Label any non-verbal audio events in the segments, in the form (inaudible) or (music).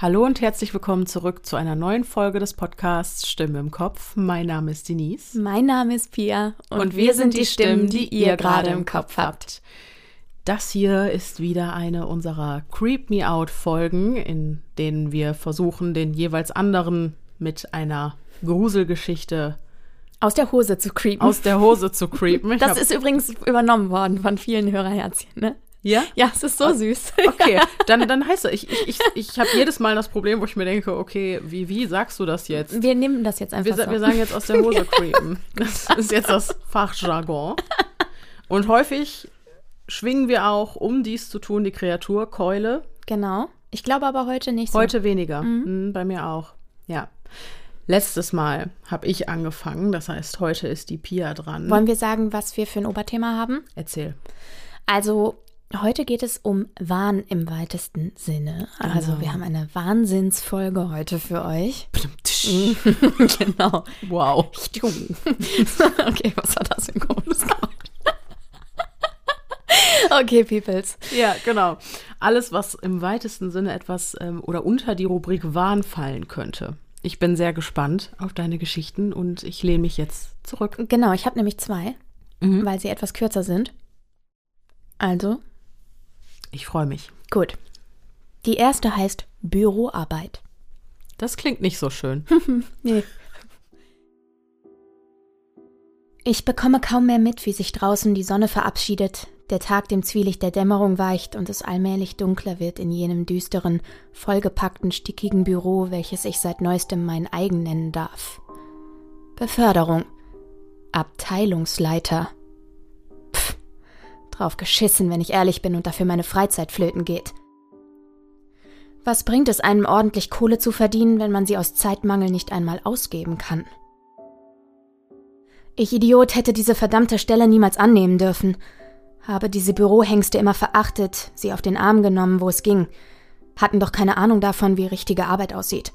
Hallo und herzlich willkommen zurück zu einer neuen Folge des Podcasts Stimme im Kopf. Mein Name ist Denise. Mein Name ist Pia. Und, und wir sind die Stimmen, die ihr gerade im Kopf habt. Das hier ist wieder eine unserer Creep Me Out Folgen, in denen wir versuchen, den jeweils anderen mit einer Gruselgeschichte aus der Hose zu creepen. Aus der Hose zu creepen. (laughs) Ich das ist übrigens übernommen worden von vielen Hörerherzchen, ne? Ja? Ja, es ist so süß. (laughs) Okay, dann, dann heißt es, ich, ich, ich, ich habe jedes Mal das Problem, wo ich mir denke, okay, wie, wie sagst du das jetzt? Wir nehmen das jetzt einfach wir, so. Wir sagen jetzt aus der Hose (laughs) creepen. Das ist jetzt das Fachjargon. Und häufig schwingen wir auch, um dies zu tun, die Kreaturkeule. Genau. Ich glaube aber heute nicht so. Heute weniger. Mhm. Mhm, bei mir auch. Ja. Letztes Mal habe ich angefangen, das heißt, heute ist die Pia dran. Wollen wir sagen, was wir für ein Oberthema haben? Erzähl. Also, Heute geht es um Wahn im weitesten Sinne. Genau. Also wir haben eine Wahnsinnsfolge heute für euch. (laughs) genau. Wow. (laughs) okay, was war das für ein komisches Okay, Peoples. Ja, genau. Alles, was im weitesten Sinne etwas ähm, oder unter die Rubrik Wahn fallen könnte. Ich bin sehr gespannt auf deine Geschichten und ich lehne mich jetzt zurück. Genau, ich habe nämlich zwei, mhm. weil sie etwas kürzer sind. Also, ich freue mich. Gut. Die erste heißt Büroarbeit. Das klingt nicht so schön. (laughs) nee. Ich bekomme kaum mehr mit, wie sich draußen die Sonne verabschiedet, der Tag dem Zwielicht der Dämmerung weicht und es allmählich dunkler wird in jenem düsteren, vollgepackten, stickigen Büro, welches ich seit neuestem mein eigen nennen darf. Beförderung. Abteilungsleiter drauf geschissen, wenn ich ehrlich bin und dafür meine Freizeit flöten geht. Was bringt es einem ordentlich Kohle zu verdienen, wenn man sie aus Zeitmangel nicht einmal ausgeben kann? Ich Idiot hätte diese verdammte Stelle niemals annehmen dürfen, habe diese Bürohengste immer verachtet, sie auf den Arm genommen, wo es ging, hatten doch keine Ahnung davon, wie richtige Arbeit aussieht.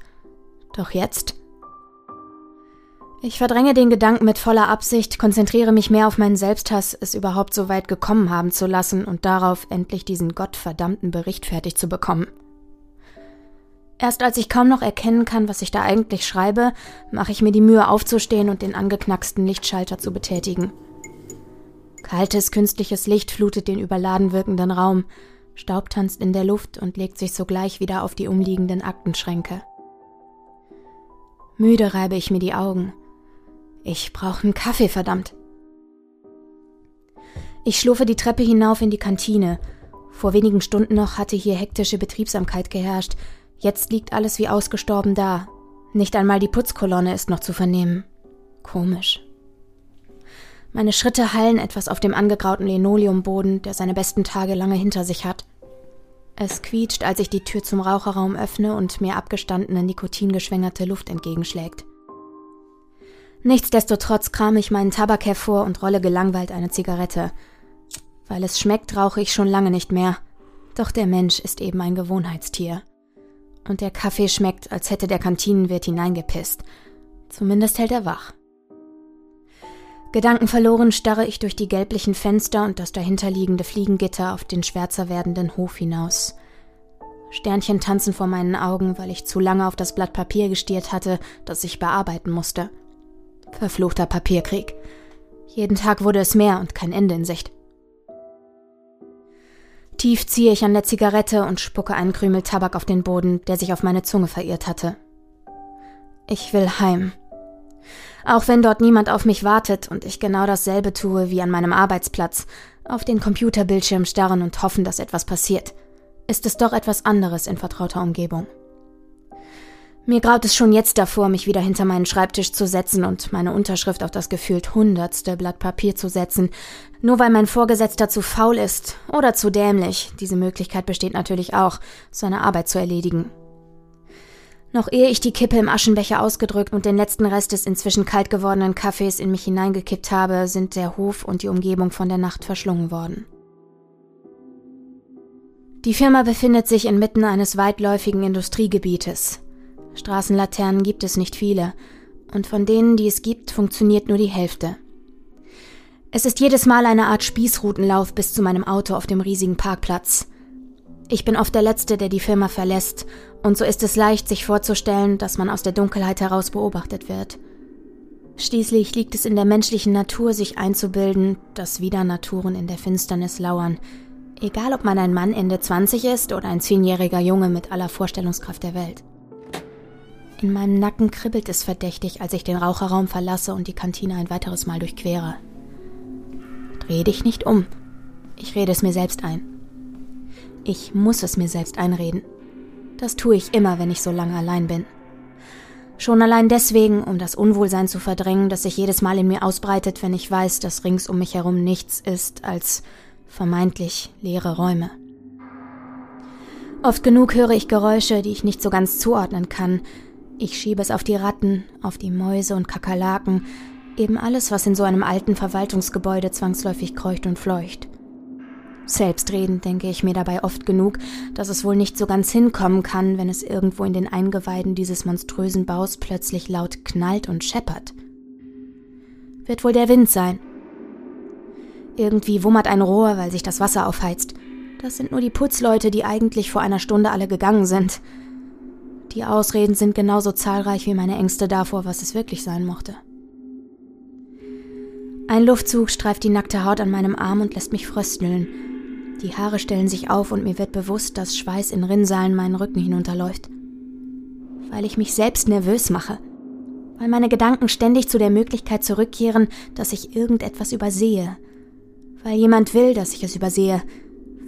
Doch jetzt ich verdränge den Gedanken mit voller Absicht, konzentriere mich mehr auf meinen Selbsthass, es überhaupt so weit gekommen haben zu lassen und darauf, endlich diesen gottverdammten Bericht fertig zu bekommen. Erst als ich kaum noch erkennen kann, was ich da eigentlich schreibe, mache ich mir die Mühe aufzustehen und den angeknacksten Lichtschalter zu betätigen. Kaltes, künstliches Licht flutet den überladen wirkenden Raum, Staub tanzt in der Luft und legt sich sogleich wieder auf die umliegenden Aktenschränke. Müde reibe ich mir die Augen. Ich brauche einen Kaffee, verdammt. Ich schlurfe die Treppe hinauf in die Kantine. Vor wenigen Stunden noch hatte hier hektische Betriebsamkeit geherrscht. Jetzt liegt alles wie ausgestorben da. Nicht einmal die Putzkolonne ist noch zu vernehmen. Komisch. Meine Schritte hallen etwas auf dem angegrauten Linoleumboden, der seine besten Tage lange hinter sich hat. Es quietscht, als ich die Tür zum Raucherraum öffne und mir abgestandene, nikotingeschwängerte Luft entgegenschlägt. Nichtsdestotrotz kram ich meinen Tabak hervor und rolle gelangweilt eine Zigarette. Weil es schmeckt, rauche ich schon lange nicht mehr. Doch der Mensch ist eben ein Gewohnheitstier. Und der Kaffee schmeckt, als hätte der Kantinenwirt hineingepisst. Zumindest hält er wach. Gedankenverloren starre ich durch die gelblichen Fenster und das dahinterliegende Fliegengitter auf den schwärzer werdenden Hof hinaus. Sternchen tanzen vor meinen Augen, weil ich zu lange auf das Blatt Papier gestiert hatte, das ich bearbeiten musste. Verfluchter Papierkrieg. Jeden Tag wurde es mehr und kein Ende in Sicht. Tief ziehe ich an der Zigarette und spucke einen Krümel Tabak auf den Boden, der sich auf meine Zunge verirrt hatte. Ich will heim. Auch wenn dort niemand auf mich wartet und ich genau dasselbe tue wie an meinem Arbeitsplatz, auf den Computerbildschirm starren und hoffen, dass etwas passiert, ist es doch etwas anderes in vertrauter Umgebung. Mir graut es schon jetzt davor, mich wieder hinter meinen Schreibtisch zu setzen und meine Unterschrift auf das gefühlt hundertste Blatt Papier zu setzen, nur weil mein Vorgesetzter zu faul ist oder zu dämlich, diese Möglichkeit besteht natürlich auch, seine Arbeit zu erledigen. Noch ehe ich die Kippe im Aschenbecher ausgedrückt und den letzten Rest des inzwischen kalt gewordenen Kaffees in mich hineingekippt habe, sind der Hof und die Umgebung von der Nacht verschlungen worden. Die Firma befindet sich inmitten eines weitläufigen Industriegebietes, Straßenlaternen gibt es nicht viele, und von denen, die es gibt, funktioniert nur die Hälfte. Es ist jedes Mal eine Art Spießrutenlauf bis zu meinem Auto auf dem riesigen Parkplatz. Ich bin oft der Letzte, der die Firma verlässt, und so ist es leicht, sich vorzustellen, dass man aus der Dunkelheit heraus beobachtet wird. Schließlich liegt es in der menschlichen Natur, sich einzubilden, dass wieder Naturen in der Finsternis lauern, egal ob man ein Mann Ende 20 ist oder ein zehnjähriger Junge mit aller Vorstellungskraft der Welt. In meinem Nacken kribbelt es verdächtig, als ich den Raucherraum verlasse und die Kantine ein weiteres Mal durchquere. Dreh dich nicht um. Ich rede es mir selbst ein. Ich muss es mir selbst einreden. Das tue ich immer, wenn ich so lange allein bin. Schon allein deswegen, um das Unwohlsein zu verdrängen, das sich jedes Mal in mir ausbreitet, wenn ich weiß, dass rings um mich herum nichts ist als vermeintlich leere Räume. Oft genug höre ich Geräusche, die ich nicht so ganz zuordnen kann. Ich schiebe es auf die Ratten, auf die Mäuse und Kakerlaken, eben alles, was in so einem alten Verwaltungsgebäude zwangsläufig kreucht und fleucht. Selbstredend denke ich mir dabei oft genug, dass es wohl nicht so ganz hinkommen kann, wenn es irgendwo in den Eingeweiden dieses monströsen Baus plötzlich laut knallt und scheppert. Wird wohl der Wind sein. Irgendwie wummert ein Rohr, weil sich das Wasser aufheizt. Das sind nur die Putzleute, die eigentlich vor einer Stunde alle gegangen sind. Die Ausreden sind genauso zahlreich wie meine Ängste davor, was es wirklich sein mochte. Ein Luftzug streift die nackte Haut an meinem Arm und lässt mich frösteln. Die Haare stellen sich auf und mir wird bewusst, dass Schweiß in Rinnsalen meinen Rücken hinunterläuft. Weil ich mich selbst nervös mache. Weil meine Gedanken ständig zu der Möglichkeit zurückkehren, dass ich irgendetwas übersehe. Weil jemand will, dass ich es übersehe.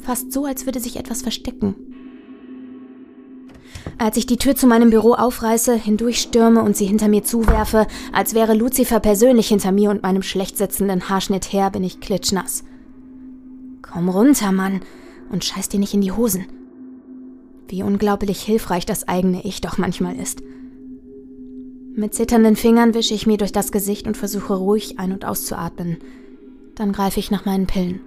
Fast so, als würde sich etwas verstecken. Als ich die Tür zu meinem Büro aufreiße, hindurchstürme und sie hinter mir zuwerfe, als wäre Lucifer persönlich hinter mir und meinem schlecht sitzenden Haarschnitt her, bin ich klitschnass. Komm runter, Mann, und scheiß dir nicht in die Hosen. Wie unglaublich hilfreich das eigene Ich doch manchmal ist. Mit zitternden Fingern wische ich mir durch das Gesicht und versuche ruhig ein- und auszuatmen. Dann greife ich nach meinen Pillen,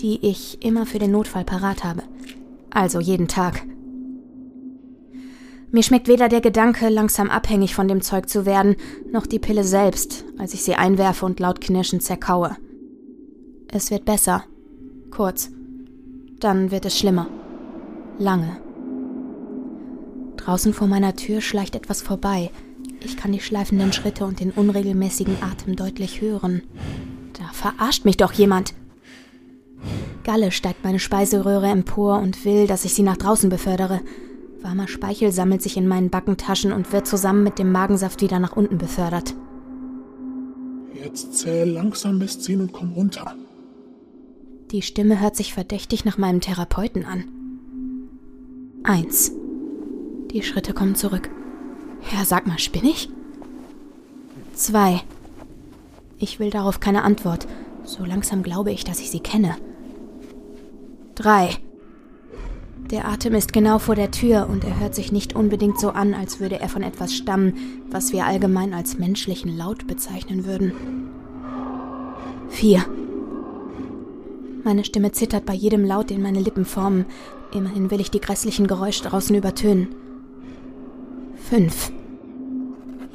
die ich immer für den Notfall parat habe. Also jeden Tag. Mir schmeckt weder der Gedanke, langsam abhängig von dem Zeug zu werden, noch die Pille selbst, als ich sie einwerfe und laut knirschend zerkaue. Es wird besser. Kurz. Dann wird es schlimmer. Lange. Draußen vor meiner Tür schleicht etwas vorbei. Ich kann die schleifenden Schritte und den unregelmäßigen Atem deutlich hören. Da verarscht mich doch jemand. Galle steigt meine Speiseröhre empor und will, dass ich sie nach draußen befördere. Warmer Speichel sammelt sich in meinen Backentaschen und wird zusammen mit dem Magensaft wieder nach unten befördert. Jetzt zähl langsam bis 10 und komm runter. Die Stimme hört sich verdächtig nach meinem Therapeuten an. Eins. Die Schritte kommen zurück. Ja, sag mal, spinne ich? Zwei. Ich will darauf keine Antwort. So langsam glaube ich, dass ich sie kenne. Drei. Der Atem ist genau vor der Tür und er hört sich nicht unbedingt so an, als würde er von etwas stammen, was wir allgemein als menschlichen Laut bezeichnen würden. Vier. Meine Stimme zittert bei jedem Laut, den meine Lippen formen. Immerhin will ich die grässlichen Geräusche draußen übertönen. Fünf.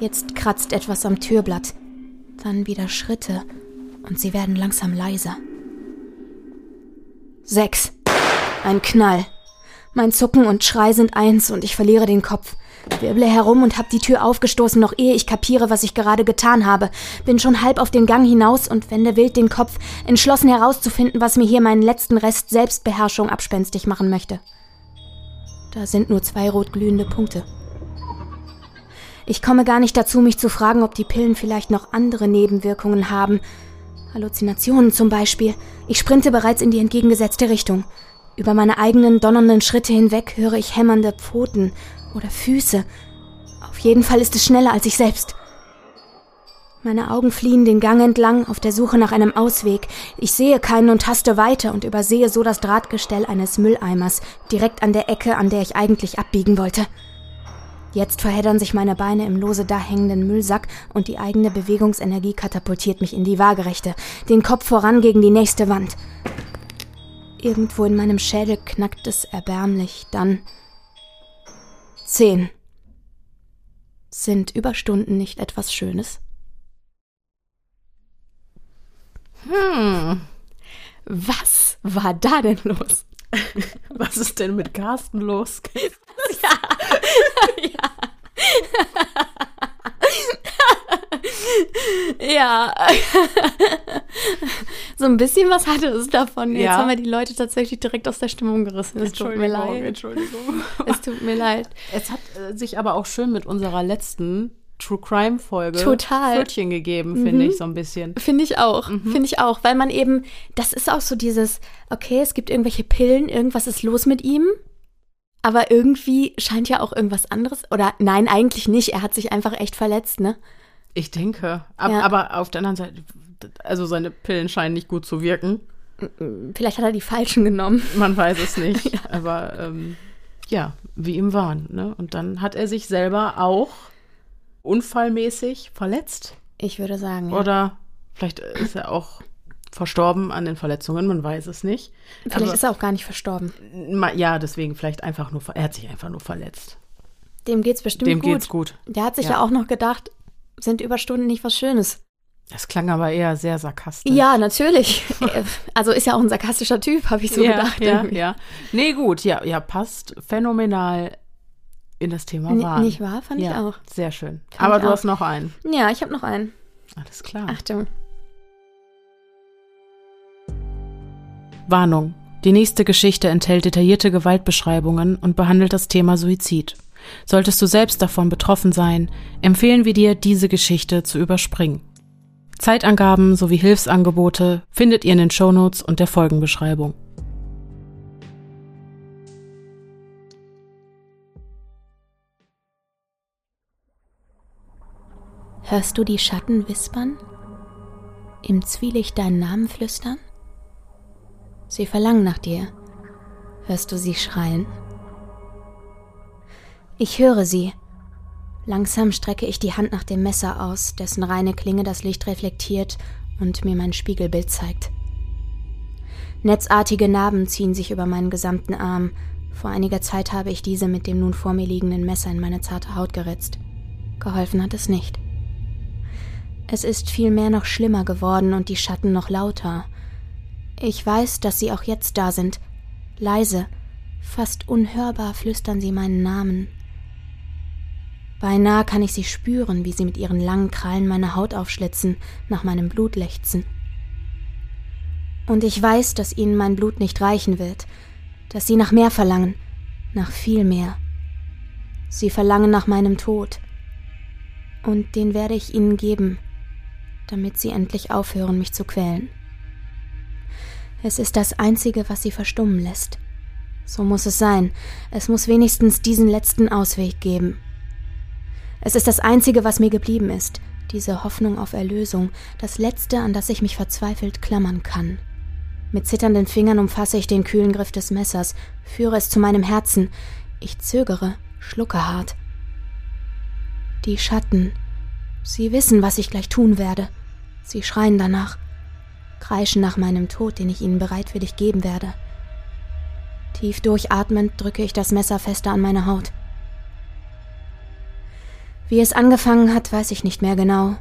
Jetzt kratzt etwas am Türblatt. Dann wieder Schritte. Und sie werden langsam leiser. Sechs. Ein Knall. Mein Zucken und Schrei sind eins und ich verliere den Kopf. Wirble herum und hab die Tür aufgestoßen, noch ehe ich kapiere, was ich gerade getan habe. Bin schon halb auf den Gang hinaus und wende wild den Kopf, entschlossen herauszufinden, was mir hier meinen letzten Rest Selbstbeherrschung abspenstig machen möchte. Da sind nur zwei rotglühende Punkte. Ich komme gar nicht dazu, mich zu fragen, ob die Pillen vielleicht noch andere Nebenwirkungen haben. Halluzinationen zum Beispiel. Ich sprinte bereits in die entgegengesetzte Richtung. Über meine eigenen donnernden Schritte hinweg höre ich hämmernde Pfoten oder Füße. Auf jeden Fall ist es schneller als ich selbst. Meine Augen fliehen den Gang entlang auf der Suche nach einem Ausweg. Ich sehe keinen und haste weiter und übersehe so das Drahtgestell eines Mülleimers, direkt an der Ecke, an der ich eigentlich abbiegen wollte. Jetzt verheddern sich meine Beine im lose dahängenden Müllsack und die eigene Bewegungsenergie katapultiert mich in die Waagerechte, den Kopf voran gegen die nächste Wand. Irgendwo in meinem Schädel knackt es erbärmlich, dann Zehn. Sind Überstunden nicht etwas Schönes? Hm. Was war da denn los? (laughs) Was ist denn mit Carsten los? (laughs) ja. (laughs) ja. (laughs) ja. (laughs) so ein bisschen was hatte es davon. Jetzt Ja. haben wir die Leute tatsächlich direkt aus der Stimmung gerissen. Es tut mir leid. Entschuldigung. (laughs) Es tut mir leid. Es hat äh, sich aber auch schön mit unserer letzten True Crime Folge Total. Pfötchen gegeben, finde ich so ein bisschen. Finde ich auch. Finde ich auch. Weil man eben, das ist auch so dieses, okay, es gibt irgendwelche Pillen, irgendwas ist los mit ihm. Aber irgendwie scheint ja auch irgendwas anderes. Oder nein, eigentlich nicht. Er hat sich einfach echt verletzt, ne? Ich denke. Ab, Ja. Aber auf der anderen Seite, also seine Pillen scheinen nicht gut zu wirken. Vielleicht hat er die falschen genommen. Man weiß es nicht. (laughs) Aber ähm, ja, wie ihm waren. Ne? Und dann hat er sich selber auch unfallmäßig verletzt. Ich würde sagen. Ja. Oder vielleicht ist er auch verstorben an den Verletzungen, man weiß es nicht. Vielleicht Aber- ist er auch gar nicht verstorben. Ja, deswegen vielleicht einfach nur, er hat sich einfach nur verletzt. Dem geht's bestimmt Dem gut. geht's gut. Der hat sich Ja. ja. auch noch gedacht, sind Überstunden nicht was Schönes? Das klang aber eher sehr sarkastisch. Ja, natürlich. (laughs) Also ist ja auch ein sarkastischer Typ, habe ich so ja, gedacht. ja, irgendwie. ja. Nee, gut, ja, ja, passt phänomenal in das Thema N- Wahn. nicht wahr? Fand ich ja, auch. Sehr schön. Fand aber ich du auch. hast noch einen. Ja, ich habe noch einen. Alles klar. Achtung. Warnung. Die nächste Geschichte enthält detaillierte Gewaltbeschreibungen und behandelt das Thema Suizid. Solltest du selbst davon betroffen sein, empfehlen wir dir, diese Geschichte zu überspringen. Zeitangaben sowie Hilfsangebote findet ihr in den Shownotes und der Folgenbeschreibung. Hörst du die Schatten wispern? Im Zwielicht deinen Namen flüstern? Sie verlangen nach dir. Hörst du sie schreien? Ich höre sie. Langsam strecke ich die Hand nach dem Messer aus, dessen reine Klinge das Licht reflektiert und mir mein Spiegelbild zeigt. Netzartige Narben ziehen sich über meinen gesamten Arm. Vor einiger Zeit habe ich diese mit dem nun vor mir liegenden Messer in meine zarte Haut geritzt. Geholfen hat es nicht. Es ist vielmehr noch schlimmer geworden und die Schatten noch lauter. Ich weiß, dass sie auch jetzt da sind. Leise, fast unhörbar flüstern sie meinen Namen. Beinahe kann ich sie spüren, wie sie mit ihren langen Krallen meine Haut aufschlitzen, nach meinem Blut lechzen. Und ich weiß, dass ihnen mein Blut nicht reichen wird, dass sie nach mehr verlangen, nach viel mehr. Sie verlangen nach meinem Tod. Und den werde ich ihnen geben, damit sie endlich aufhören, mich zu quälen. Es ist das Einzige, was sie verstummen lässt. So muss es sein. Es muss wenigstens diesen letzten Ausweg geben. Es ist das Einzige, was mir geblieben ist, diese Hoffnung auf Erlösung, das Letzte, an das ich mich verzweifelt klammern kann. Mit zitternden Fingern umfasse ich den kühlen Griff des Messers, führe es zu meinem Herzen. Ich zögere, schlucke hart. Die Schatten. Sie wissen, was ich gleich tun werde. Sie schreien danach, kreischen nach meinem Tod, den ich ihnen bereitwillig geben werde. Tief durchatmend drücke ich das Messer fester an meine Haut. Wie es angefangen hat, weiß ich nicht mehr genau.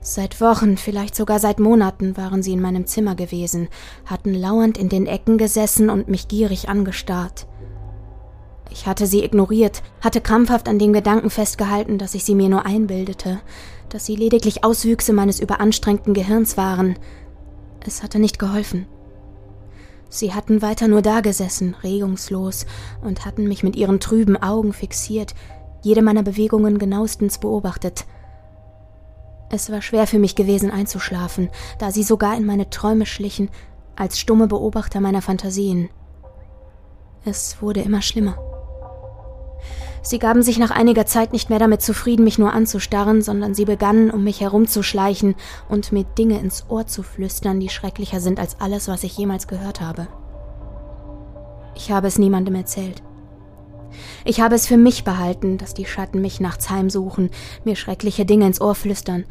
Seit Wochen, vielleicht sogar seit Monaten waren sie in meinem Zimmer gewesen, hatten lauernd in den Ecken gesessen und mich gierig angestarrt. Ich hatte sie ignoriert, hatte krampfhaft an dem Gedanken festgehalten, dass ich sie mir nur einbildete, dass sie lediglich Auswüchse meines überanstrengten Gehirns waren. Es hatte nicht geholfen. Sie hatten weiter nur dagesessen, regungslos, und hatten mich mit ihren trüben Augen fixiert, jede meiner Bewegungen genauestens beobachtet. Es war schwer für mich gewesen einzuschlafen, da sie sogar in meine Träume schlichen, als stumme Beobachter meiner Fantasien. Es wurde immer schlimmer. Sie gaben sich nach einiger Zeit nicht mehr damit zufrieden, mich nur anzustarren, sondern sie begannen, um mich herumzuschleichen und mir Dinge ins Ohr zu flüstern, die schrecklicher sind als alles, was ich jemals gehört habe. Ich habe es niemandem erzählt. Ich habe es für mich behalten, dass die Schatten mich nachts heimsuchen, mir schreckliche Dinge ins Ohr flüstern,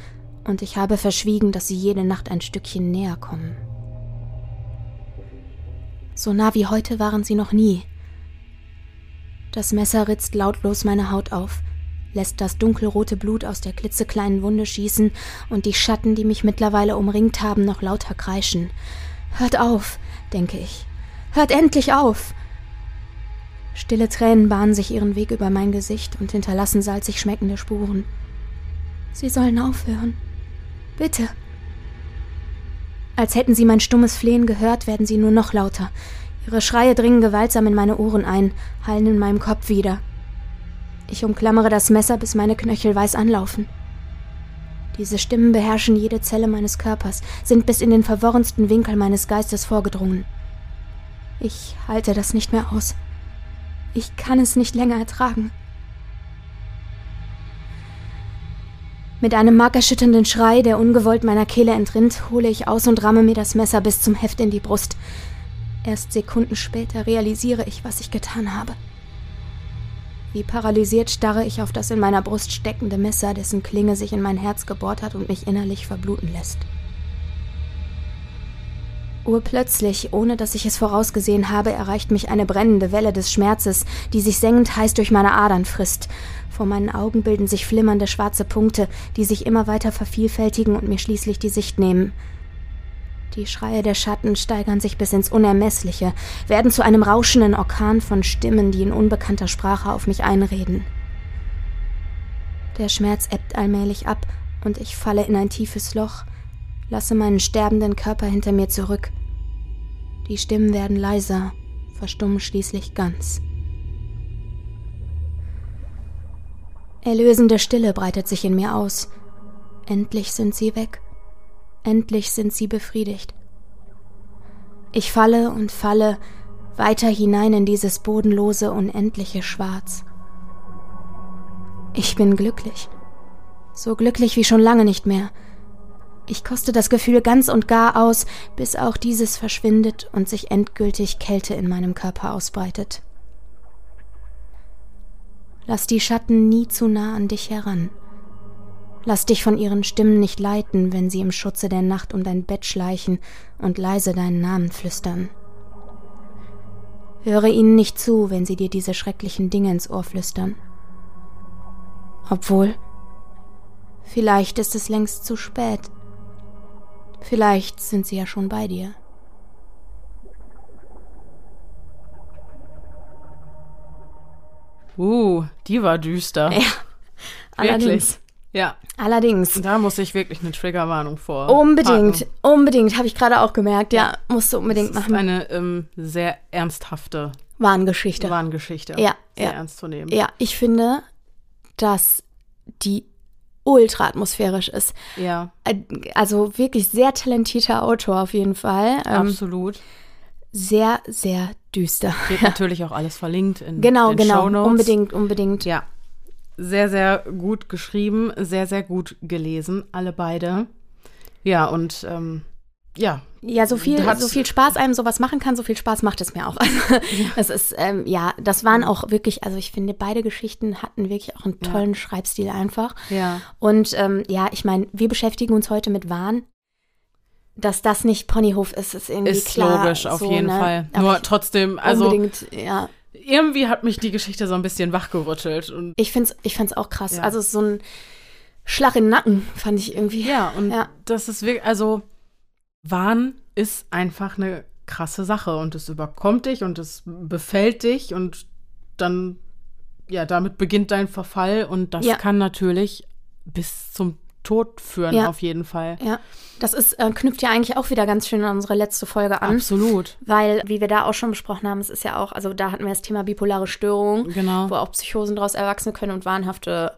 und ich habe verschwiegen, dass sie jede Nacht ein Stückchen näher kommen. So nah wie heute waren sie noch nie. Das Messer ritzt lautlos meine Haut auf, lässt das dunkelrote Blut aus der klitzekleinen Wunde schießen und die Schatten, die mich mittlerweile umringt haben, noch lauter kreischen. Hört auf, denke ich. Hört endlich auf! Stille Tränen bahnen sich ihren Weg über mein Gesicht und hinterlassen salzig schmeckende Spuren. Sie sollen aufhören. Bitte. Als hätten sie mein stummes Flehen gehört, werden sie nur noch lauter. Ihre Schreie dringen gewaltsam in meine Ohren ein, hallen in meinem Kopf wieder. Ich umklammere das Messer, bis meine Knöchel weiß anlaufen. Diese Stimmen beherrschen jede Zelle meines Körpers, sind bis in den verworrensten Winkel meines Geistes vorgedrungen. Ich halte das nicht mehr aus. Ich kann es nicht länger ertragen. Mit einem markerschütternden Schrei, der ungewollt meiner Kehle entrinnt, hole ich aus und ramme mir das Messer bis zum Heft in die Brust. Erst Sekunden später realisiere ich, was ich getan habe. Wie paralysiert starre ich auf das in meiner Brust steckende Messer, dessen Klinge sich in mein Herz gebohrt hat und mich innerlich verbluten lässt. Urplötzlich, ohne dass ich es vorausgesehen habe, erreicht mich eine brennende Welle des Schmerzes, die sich sengend heiß durch meine Adern frisst. Vor meinen Augen bilden sich flimmernde schwarze Punkte, die sich immer weiter vervielfältigen und mir schließlich die Sicht nehmen. Die Schreie der Schatten steigern sich bis ins Unermessliche, werden zu einem rauschenden Orkan von Stimmen, die in unbekannter Sprache auf mich einreden. Der Schmerz ebbt allmählich ab und ich falle in ein tiefes Loch, lasse meinen sterbenden Körper hinter mir zurück. Die Stimmen werden leiser, verstummen schließlich ganz. Erlösende Stille breitet sich in mir aus. Endlich sind sie weg. Endlich sind sie befriedigt. Ich falle und falle weiter hinein in dieses bodenlose, unendliche Schwarz. Ich bin glücklich. So glücklich wie schon lange nicht mehr. Ich koste das Gefühl ganz und gar aus, bis auch dieses verschwindet und sich endgültig Kälte in meinem Körper ausbreitet. Lass die Schatten nie zu nah an dich heran. Lass dich von ihren Stimmen nicht leiten, wenn sie im Schutze der Nacht um dein Bett schleichen und leise deinen Namen flüstern. Höre ihnen nicht zu, wenn sie dir diese schrecklichen Dinge ins Ohr flüstern. Obwohl, vielleicht ist es längst zu spät. Vielleicht sind sie ja schon bei dir. Uh, die war düster. Ja, allerdings. Wirklich. Ja. Allerdings. Da muss ich wirklich eine Triggerwarnung vor. Unbedingt, packen. unbedingt, habe ich gerade auch gemerkt. Ja, musst du unbedingt Das ist machen. eine ähm, sehr ernsthafte Warngeschichte. Warngeschichte. Ja, Sehr ja. ernst zu nehmen. Ja, ich finde, dass die ultra atmosphärisch ist. Ja, Äh, Also wirklich sehr talentierter Autor auf jeden Fall. Ähm, absolut. sehr, sehr düster. Wird (laughs) natürlich auch alles verlinkt in Genau, den genau. Shownotes. Unbedingt, unbedingt. Ja. Sehr, sehr gut geschrieben, sehr, sehr gut gelesen, alle beide. Ja, und ähm, ja, Ja, so viel, so viel Spaß einem sowas machen kann, so viel Spaß macht es mir auch. Also, (laughs) es ist, ähm, ja, das waren auch wirklich, also ich finde, beide Geschichten hatten wirklich auch einen tollen Schreibstil einfach. ja, Und ähm, ja, ich meine, wir beschäftigen uns heute mit Wahn. Dass das nicht Ponyhof ist, ist irgendwie ist klar. logisch, auf so, jeden ne? Fall. Aber Nur trotzdem, also unbedingt, ja. irgendwie hat mich die Geschichte so ein bisschen wachgerüttelt. Und Ich finde es ich find's auch krass. Ja. Also so ein Schlag in den Nacken fand ich irgendwie. ja, und Ja. das ist wirklich, also Wahn ist einfach eine krasse Sache und es überkommt dich und es befällt dich und dann, ja, damit beginnt dein Verfall und das Ja. kann natürlich bis zum Tod führen, Ja. auf jeden Fall. Ja, das ist, äh, knüpft ja eigentlich auch wieder ganz schön an unsere letzte Folge an. Absolut. Weil, wie wir da auch schon besprochen haben, es ist ja auch, also da hatten wir das Thema bipolare Störung, Genau. wo auch Psychosen daraus erwachsen können und wahnhafte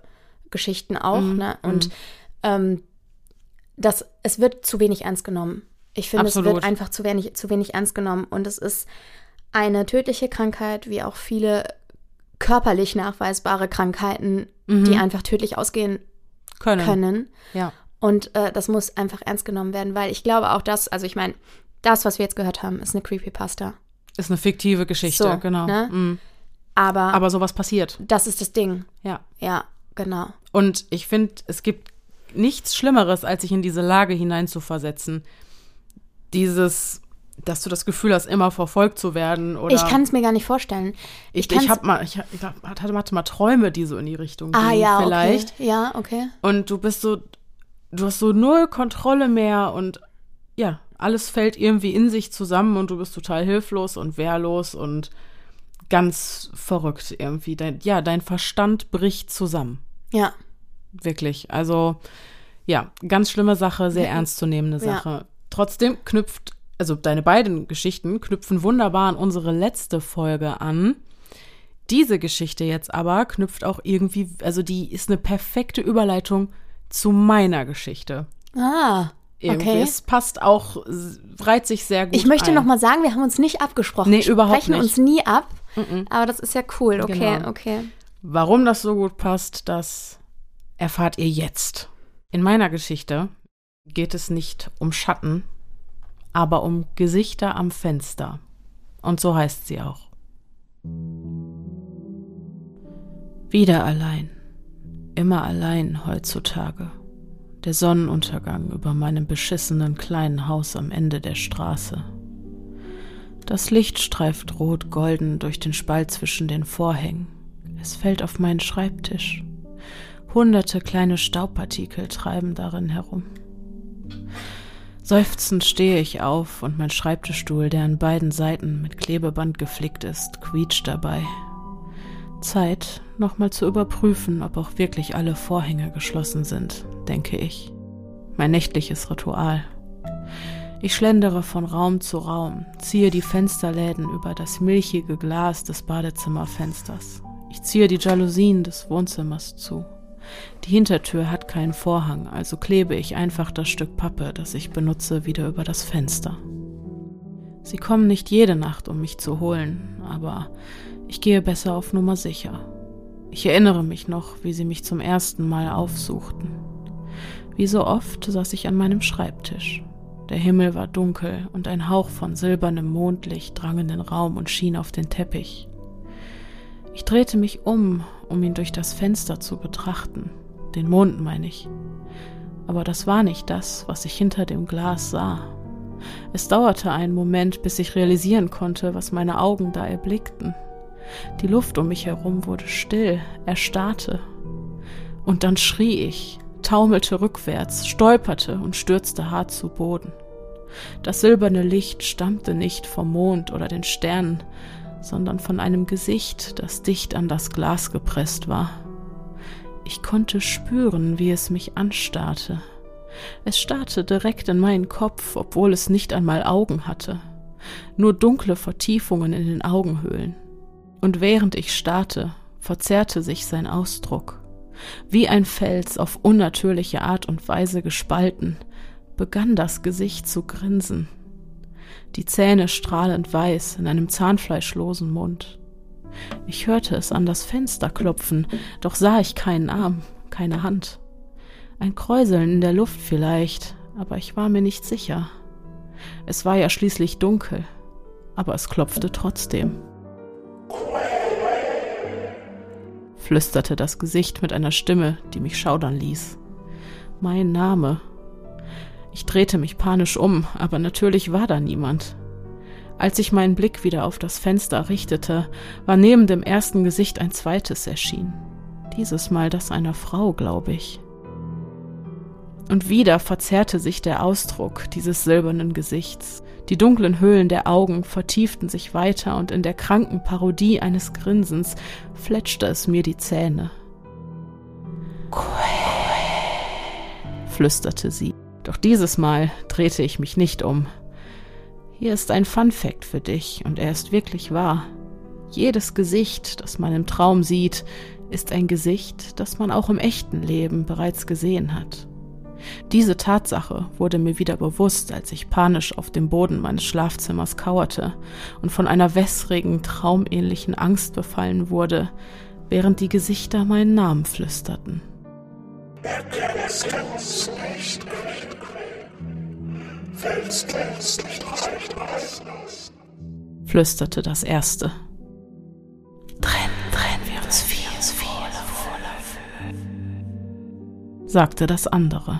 Geschichten auch. Mhm, Ne? Und ähm, das, es wird zu wenig ernst genommen. Ich finde, es Absolut. wird einfach zu wenig, zu wenig ernst genommen. Und es ist eine tödliche Krankheit, wie auch viele körperlich nachweisbare Krankheiten, die einfach tödlich ausgehen Können. können. Ja. Und äh, das muss einfach ernst genommen werden, weil ich glaube auch das, also ich meine, das, was wir jetzt gehört haben, ist eine Creepypasta. Ist eine fiktive Geschichte, So, genau. ne? Mhm. Aber, Aber sowas passiert. das ist das Ding. Ja. Ja, genau. Und ich finde, es gibt nichts Schlimmeres, als sich in diese Lage hineinzuversetzen. Dieses, dass du das Gefühl hast, immer verfolgt zu werden. Oder ich kann es mir gar nicht vorstellen. ich, kann's- ich hab mal, ich, ich hatte, hatte mal Träume, die so in die Richtung Ah gingen, ja, vielleicht. okay. Ja, okay. Und du bist so, du hast so null Kontrolle mehr und ja, alles fällt irgendwie in sich zusammen und du bist total hilflos und wehrlos und ganz verrückt irgendwie. Dein, ja, dein Verstand bricht zusammen. Ja. Wirklich. Also, ja, ganz schlimme Sache, sehr ernstzunehmende Sache. Ja. Trotzdem knüpft, also deine beiden Geschichten knüpfen wunderbar an unsere letzte Folge an. Diese Geschichte jetzt aber knüpft auch irgendwie, also die ist eine perfekte Überleitung zu meiner Geschichte. Ah. Irgendwie. Okay. Es passt auch, reiht sich sehr gut. Ich möchte ein. noch mal sagen, wir haben uns nicht abgesprochen. Nee, wir überhaupt sprechen uns nie ab. Mm -mm. Aber das ist ja cool. Okay, genau. okay. Warum das so gut passt, das erfahrt ihr jetzt. In meiner Geschichte geht es nicht um Schatten, aber um Gesichter am Fenster. Und so heißt sie auch. Wieder allein. Immer allein heutzutage der Sonnenuntergang über meinem beschissenen kleinen Haus am Ende der Straße. Das Licht streift rot-golden durch den Spalt zwischen den Vorhängen. Es fällt auf meinen Schreibtisch. Hunderte kleine Staubpartikel treiben darin herum. Seufzend stehe ich auf und mein Schreibtischstuhl, der an beiden Seiten mit Klebeband geflickt ist, quietscht dabei. Zeit, nochmal zu überprüfen, ob auch wirklich alle Vorhänge geschlossen sind, denke ich. Mein nächtliches Ritual. Ich schlendere von Raum zu Raum, ziehe die Fensterläden über das milchige Glas des Badezimmerfensters. Ich ziehe die Jalousien des Wohnzimmers zu. Die Hintertür hat keinen Vorhang, also klebe ich einfach das Stück Pappe, das ich benutze, wieder über das Fenster. Sie kommen nicht jede Nacht, um mich zu holen, aber ich gehe besser auf Nummer sicher. Ich erinnere mich noch, wie sie mich zum ersten Mal aufsuchten. Wie so oft saß ich an meinem Schreibtisch. Der Himmel war dunkel und ein Hauch von silbernem Mondlicht drang in den Raum und schien auf den Teppich. Ich drehte mich um, um ihn durch das Fenster zu betrachten, den Mond meine ich. Aber das war nicht das, was ich hinter dem Glas sah. Es dauerte einen Moment, bis ich realisieren konnte, was meine Augen da erblickten. Die Luft um mich herum wurde still, erstarrte. Und dann schrie ich, taumelte rückwärts, stolperte und stürzte hart zu Boden. Das silberne Licht stammte nicht vom Mond oder den Sternen, sondern von einem Gesicht, das dicht an das Glas gepresst war. Ich konnte spüren, wie es mich anstarrte. Es starrte direkt in meinen Kopf, obwohl es nicht einmal Augen hatte, nur dunkle Vertiefungen in den Augenhöhlen und während ich starrte, verzerrte sich sein Ausdruck. Wie ein Fels auf unnatürliche Art und Weise gespalten, begann das Gesicht zu grinsen. Die Zähne strahlend weiß in einem zahnfleischlosen Mund. Ich hörte es an das Fenster klopfen, doch sah ich keinen Arm, keine Hand. Ein Kräuseln in der Luft vielleicht, aber ich war mir nicht sicher. Es war ja schließlich dunkel, aber es klopfte trotzdem. flüsterte das Gesicht mit einer Stimme, die mich schaudern ließ. Mein Name. Ich drehte mich panisch um, aber natürlich war da niemand. Als ich meinen Blick wieder auf das Fenster richtete, war neben dem ersten Gesicht ein zweites erschienen. Dieses Mal das einer Frau, glaube ich. Und wieder verzerrte sich der Ausdruck dieses silbernen Gesichts. Die dunklen Höhlen der Augen vertieften sich weiter und in der kranken Parodie eines Grinsens fletschte es mir die Zähne. flüsterte sie. Doch dieses Mal drehte ich mich nicht um. Hier ist ein Fun Fact für dich, und er ist wirklich wahr. Jedes Gesicht, das man im Traum sieht, ist ein Gesicht, das man auch im echten Leben bereits gesehen hat. Diese Tatsache wurde mir wieder bewusst, als ich panisch auf dem Boden meines Schlafzimmers kauerte und von einer wässrigen, traumähnlichen Angst befallen wurde, während die Gesichter meinen Namen flüsterten. Erkennst du uns nicht, Willst du nicht reichen flüsterte das erste. Trennen, trennen wir uns viel, viel, sagte das andere.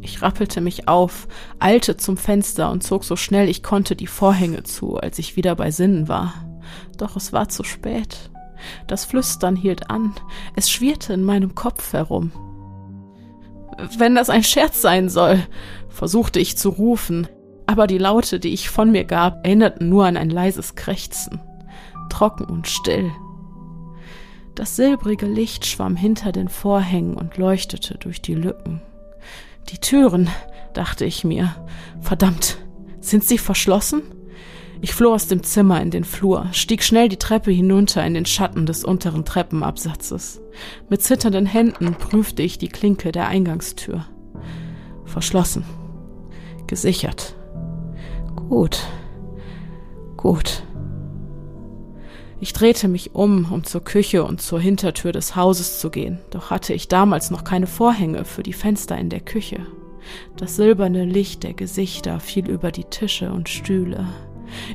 Ich rappelte mich auf, eilte zum Fenster und zog so schnell ich konnte die Vorhänge zu, als ich wieder bei Sinnen war. Doch es war zu spät. Das Flüstern hielt an, es schwirrte in meinem Kopf herum. Wenn das ein Scherz sein soll, versuchte ich zu rufen, aber die Laute, die ich von mir gab, erinnerten nur an ein leises Krächzen, trocken und still. Das silbrige Licht schwamm hinter den Vorhängen und leuchtete durch die Lücken. Die Türen, dachte ich mir. Verdammt, sind sie verschlossen? Ich floh aus dem Zimmer in den Flur, stieg schnell die Treppe hinunter in den Schatten des unteren Treppenabsatzes. Mit zitternden Händen prüfte ich die Klinke der Eingangstür. Verschlossen. Gesichert. Gut. Gut. Ich drehte mich um, um zur Küche und zur Hintertür des Hauses zu gehen, doch hatte ich damals noch keine Vorhänge für die Fenster in der Küche. Das silberne Licht der Gesichter fiel über die Tische und Stühle.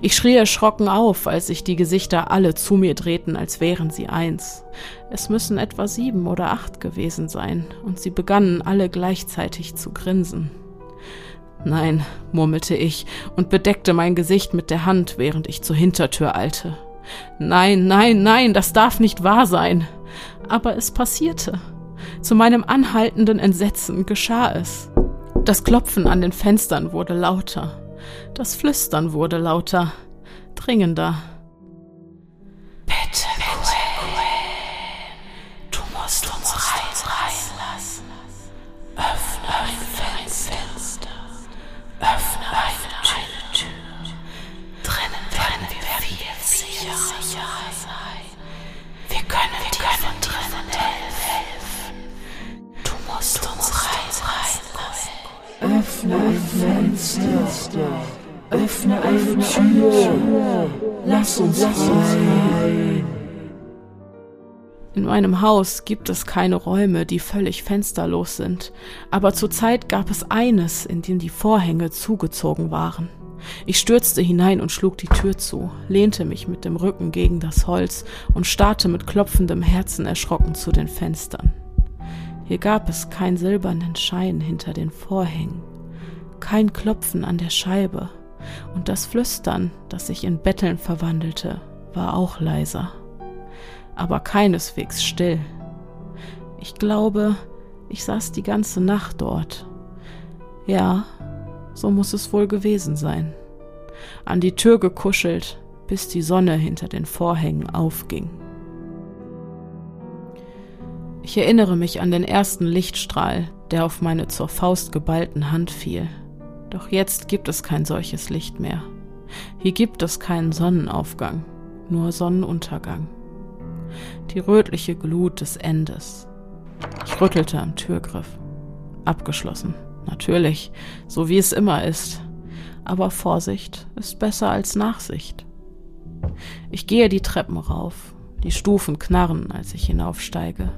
Ich schrie erschrocken auf, als sich die Gesichter alle zu mir drehten, als wären sie eins. Es müssen etwa sieben oder acht gewesen sein, und sie begannen alle gleichzeitig zu grinsen. Nein, murmelte ich und bedeckte mein Gesicht mit der Hand, während ich zur Hintertür eilte. Nein, nein, nein, das darf nicht wahr sein. Aber es passierte. Zu meinem anhaltenden Entsetzen geschah es. Das Klopfen an den Fenstern wurde lauter. Das Flüstern wurde lauter, dringender. Öffne eine Tür. Lass uns rein. In meinem Haus gibt es keine Räume, die völlig fensterlos sind, aber zurzeit gab es eines, in dem die Vorhänge zugezogen waren. Ich stürzte hinein und schlug die Tür zu, lehnte mich mit dem Rücken gegen das Holz und starrte mit klopfendem Herzen erschrocken zu den Fenstern. Hier gab es keinen silbernen Schein hinter den Vorhängen, kein Klopfen an der Scheibe, und das Flüstern, das sich in Betteln verwandelte, war auch leiser, aber keineswegs still. Ich glaube, ich saß die ganze Nacht dort. Ja, so muss es wohl gewesen sein. An die Tür gekuschelt, bis die Sonne hinter den Vorhängen aufging. Ich erinnere mich an den ersten Lichtstrahl, der auf meine zur Faust geballten Hand fiel. Doch jetzt gibt es kein solches Licht mehr. Hier gibt es keinen Sonnenaufgang, nur Sonnenuntergang. Die rötliche Glut des Endes. Ich rüttelte am Türgriff. Abgeschlossen. Natürlich, so wie es immer ist. Aber Vorsicht ist besser als Nachsicht. Ich gehe die Treppen rauf. Die Stufen knarren, als ich hinaufsteige.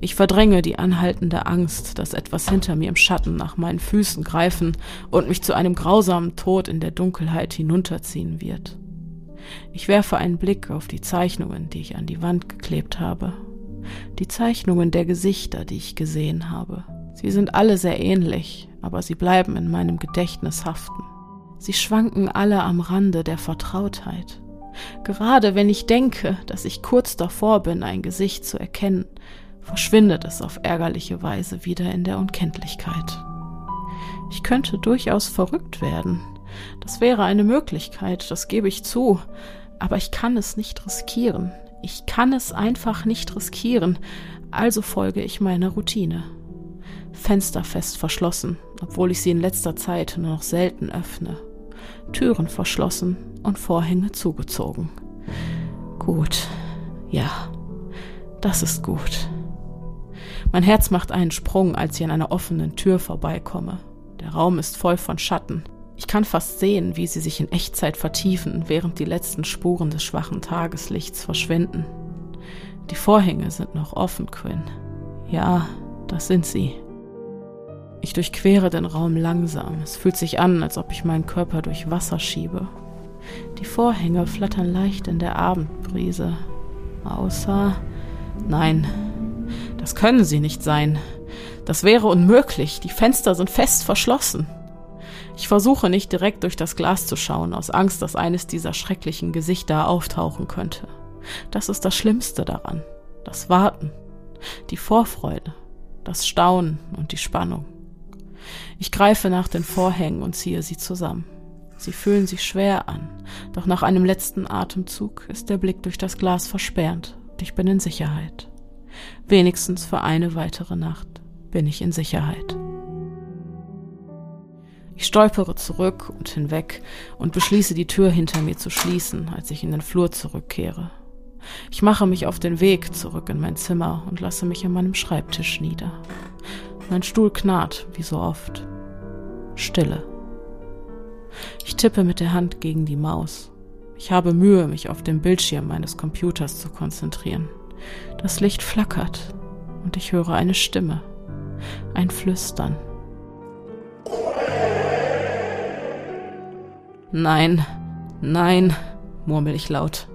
Ich verdränge die anhaltende Angst, dass etwas hinter mir im Schatten nach meinen Füßen greifen und mich zu einem grausamen Tod in der Dunkelheit hinunterziehen wird. Ich werfe einen Blick auf die Zeichnungen, die ich an die Wand geklebt habe. Die Zeichnungen der Gesichter, die ich gesehen habe. Sie sind alle sehr ähnlich, aber sie bleiben in meinem Gedächtnis haften. Sie schwanken alle am Rande der Vertrautheit. Gerade wenn ich denke, dass ich kurz davor bin, ein Gesicht zu erkennen, verschwindet es auf ärgerliche Weise wieder in der Unkenntlichkeit. Ich könnte durchaus verrückt werden. Das wäre eine Möglichkeit, das gebe ich zu, aber ich kann es nicht riskieren. Ich kann es einfach nicht riskieren, also folge ich meiner Routine. Fenster fest verschlossen, obwohl ich sie in letzter Zeit nur noch selten öffne. Türen verschlossen und Vorhänge zugezogen. Gut, ja, das ist gut. Mein Herz macht einen Sprung, als ich an einer offenen Tür vorbeikomme. Der Raum ist voll von Schatten. Ich kann fast sehen, wie sie sich in Echtzeit vertiefen, während die letzten Spuren des schwachen Tageslichts verschwinden. Die Vorhänge sind noch offen, Quinn. Ja, das sind sie. Ich durchquere den Raum langsam. Es fühlt sich an, als ob ich meinen Körper durch Wasser schiebe. Die Vorhänge flattern leicht in der Abendbrise. Außer. Nein, das können sie nicht sein. Das wäre unmöglich. Die Fenster sind fest verschlossen. Ich versuche nicht direkt durch das Glas zu schauen, aus Angst, dass eines dieser schrecklichen Gesichter auftauchen könnte. Das ist das Schlimmste daran. Das Warten, die Vorfreude, das Staunen und die Spannung. Ich greife nach den Vorhängen und ziehe sie zusammen. Sie fühlen sich schwer an, doch nach einem letzten Atemzug ist der Blick durch das Glas versperrt und ich bin in Sicherheit. Wenigstens für eine weitere Nacht bin ich in Sicherheit. Ich stolpere zurück und hinweg und beschließe die Tür hinter mir zu schließen, als ich in den Flur zurückkehre. Ich mache mich auf den Weg zurück in mein Zimmer und lasse mich an meinem Schreibtisch nieder. Mein Stuhl knarrt, wie so oft. Stille. Ich tippe mit der Hand gegen die Maus. Ich habe Mühe, mich auf den Bildschirm meines Computers zu konzentrieren. Das Licht flackert und ich höre eine Stimme, ein Flüstern. Nein, nein, murmel ich laut.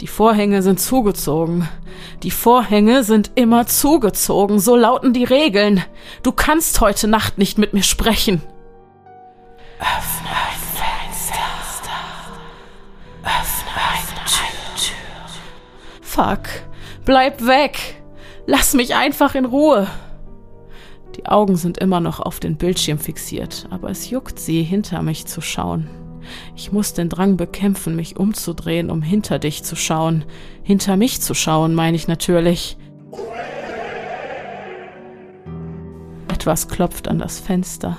Die Vorhänge sind zugezogen. Die Vorhänge sind immer zugezogen, so lauten die Regeln. Du kannst heute Nacht nicht mit mir sprechen. Öffne ein Fenster. Öffne eine Tür. Fuck, bleib weg. Lass mich einfach in Ruhe. Die Augen sind immer noch auf den Bildschirm fixiert, aber es juckt sie, hinter mich zu schauen. Ich muss den Drang bekämpfen, mich umzudrehen, um hinter dich zu schauen. Hinter mich zu schauen, meine ich natürlich. Etwas klopft an das Fenster.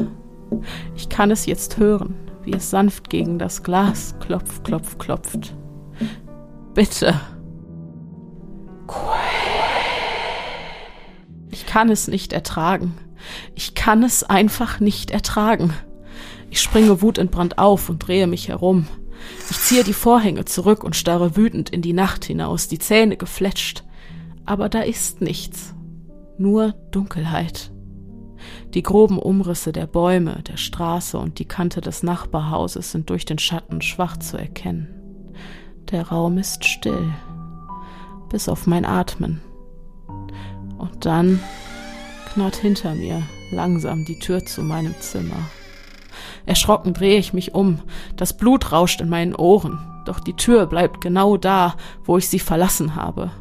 Ich kann es jetzt hören, wie es sanft gegen das Glas klopft, klopft, klopft. Bitte. Ich kann es nicht ertragen. Ich kann es einfach nicht ertragen. Ich springe wutentbrannt auf und drehe mich herum. Ich ziehe die Vorhänge zurück und starre wütend in die Nacht hinaus, die Zähne gefletscht. Aber da ist nichts. Nur Dunkelheit. Die groben Umrisse der Bäume, der Straße und die Kante des Nachbarhauses sind durch den Schatten schwach zu erkennen. Der Raum ist still, bis auf mein Atmen. Und dann knarrt hinter mir langsam die Tür zu meinem Zimmer. Erschrocken drehe ich mich um. Das Blut rauscht in meinen Ohren. Doch die Tür bleibt genau da, wo ich sie verlassen habe.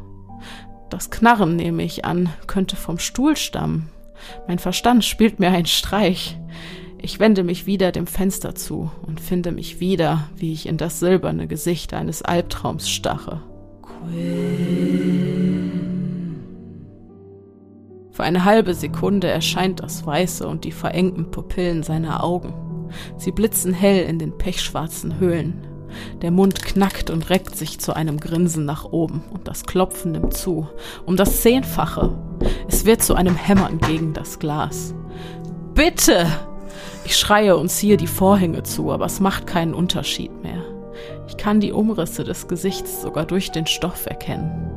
Das Knarren, nehme ich an, könnte vom Stuhl stammen. Mein Verstand spielt mir einen Streich. Ich wende mich wieder dem Fenster zu und finde mich wieder, wie ich in das silberne Gesicht eines Albtraums stache. Für eine halbe Sekunde erscheint das Weiße und die verengten Pupillen seiner Augen. Sie blitzen hell in den pechschwarzen Höhlen. Der Mund knackt und reckt sich zu einem Grinsen nach oben und das Klopfen nimmt zu, um das Zehnfache. Es wird zu einem Hämmern gegen das Glas. Bitte! Ich schreie und ziehe die Vorhänge zu, aber es macht keinen Unterschied mehr. Ich kann die Umrisse des Gesichts sogar durch den Stoff erkennen.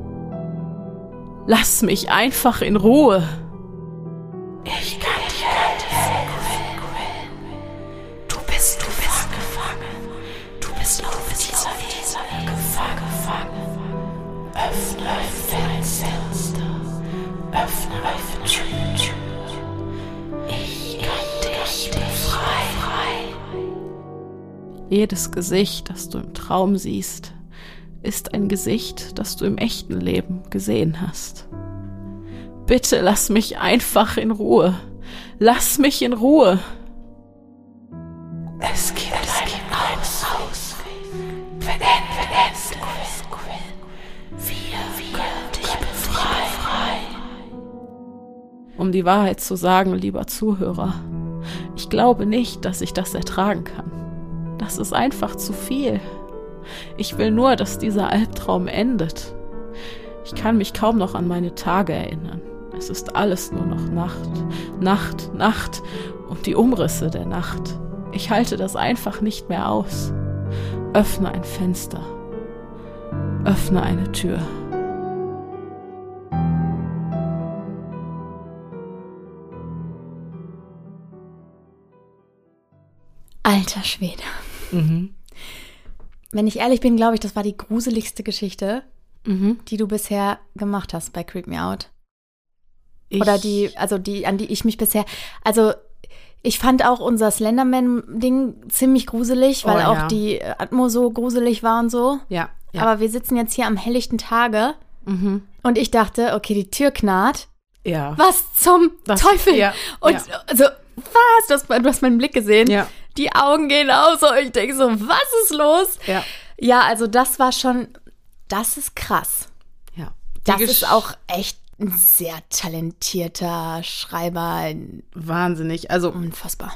Lass mich einfach in Ruhe! Ich kann dir helfen. Du bist, du bist gefangen. Du bist auf dieser Insel gefangen. Öffne Fenster. Öffne eine Tür. Jedes Gesicht, das du im Traum siehst, ist ein Gesicht, das du im echten Leben gesehen hast. Bitte lass mich einfach in Ruhe. Lass mich in Ruhe. Es gibt einen Ausweg. Beende es, Gwen. Wir können dich befreien. Um die Wahrheit zu sagen, lieber Zuhörer, ich glaube nicht, dass ich das ertragen kann. Das ist einfach zu viel. Ich will nur, dass dieser Albtraum endet. Ich kann mich kaum noch an meine Tage erinnern. Es ist alles nur noch Nacht, Nacht, Nacht und die Umrisse der Nacht. Ich halte das einfach nicht mehr aus. Öffne ein Fenster. Öffne eine Tür. Alter Schwede. Mhm. Wenn ich ehrlich bin, glaube ich, das war die gruseligste Geschichte, Mhm. die du bisher gemacht hast bei Creep Me Out. Ich, Oder die, also die, an die ich mich bisher, also ich fand auch unser Slenderman-Ding ziemlich gruselig, weil Oh, auch ja. die Atmo so gruselig war und so. Ja, Ja. aber wir sitzen jetzt hier am helllichten Tage Mhm. und ich dachte, okay, die Tür knarrt. Ja. Was zum Das- Teufel? ja, und ja. also, was? Du hast, du hast meinen Blick gesehen. Ja. Die Augen gehen aus und ich denke so, was ist los? Ja. Ja, also das war schon, das ist krass. Ja. Die Das ist auch echt ein sehr talentierter Schreiber. wahnsinnig. Also Unfassbar.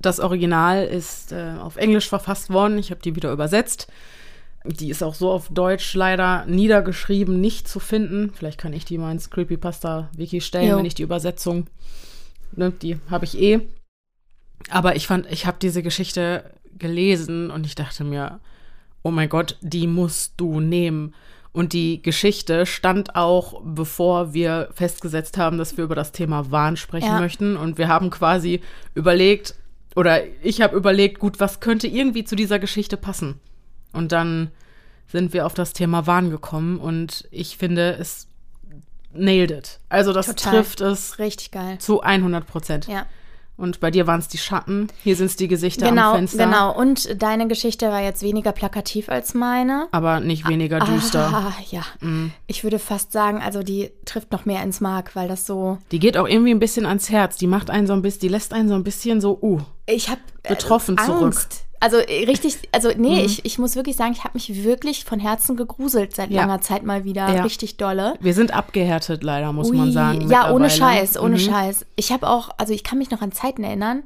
das Original ist äh, auf Englisch verfasst worden. Ich habe die wieder übersetzt. Die ist auch so auf Deutsch leider niedergeschrieben, nicht zu finden. Vielleicht kann ich die mal ins Creepypasta-Wiki stellen, Jo. wenn ich die Übersetzung, ne, die habe ich eh. Aber ich fand, ich habe diese Geschichte gelesen und ich dachte mir, oh mein Gott, die musst du nehmen. Und die Geschichte stand auch, bevor wir festgesetzt haben, dass wir über das Thema Wahn sprechen Ja. möchten. Und wir haben quasi überlegt, oder ich habe überlegt, gut, was könnte irgendwie zu dieser Geschichte passen? Und dann sind wir auf das Thema Wahn gekommen und ich finde, es nailed it. Also das Total. trifft es Richtig geil. zu 100 Prozent. Ja. Und bei dir waren es die Schatten, hier sind es die Gesichter Genau, am Fenster. genau. Und deine Geschichte war jetzt weniger plakativ als meine. Aber nicht weniger düster. Mhm. Ah, ja. Ich würde fast sagen, also die trifft noch mehr ins Mark, weil das so. Die geht auch irgendwie ein bisschen ans Herz. Die macht einen so ein bisschen, die lässt einen so ein bisschen so, uh. Ich habe Betroffen Angst. zurück. Also äh, richtig, also nee, Mhm. ich, ich muss wirklich sagen, ich habe mich wirklich von Herzen gegruselt seit Ja. langer Zeit mal wieder. Ja. Richtig dolle. Wir sind abgehärtet, leider, muss man Ui, sagen. Ja, ohne. Scheiß, ohne Mhm. Scheiß. Ich habe auch, also ich kann mich noch an Zeiten erinnern,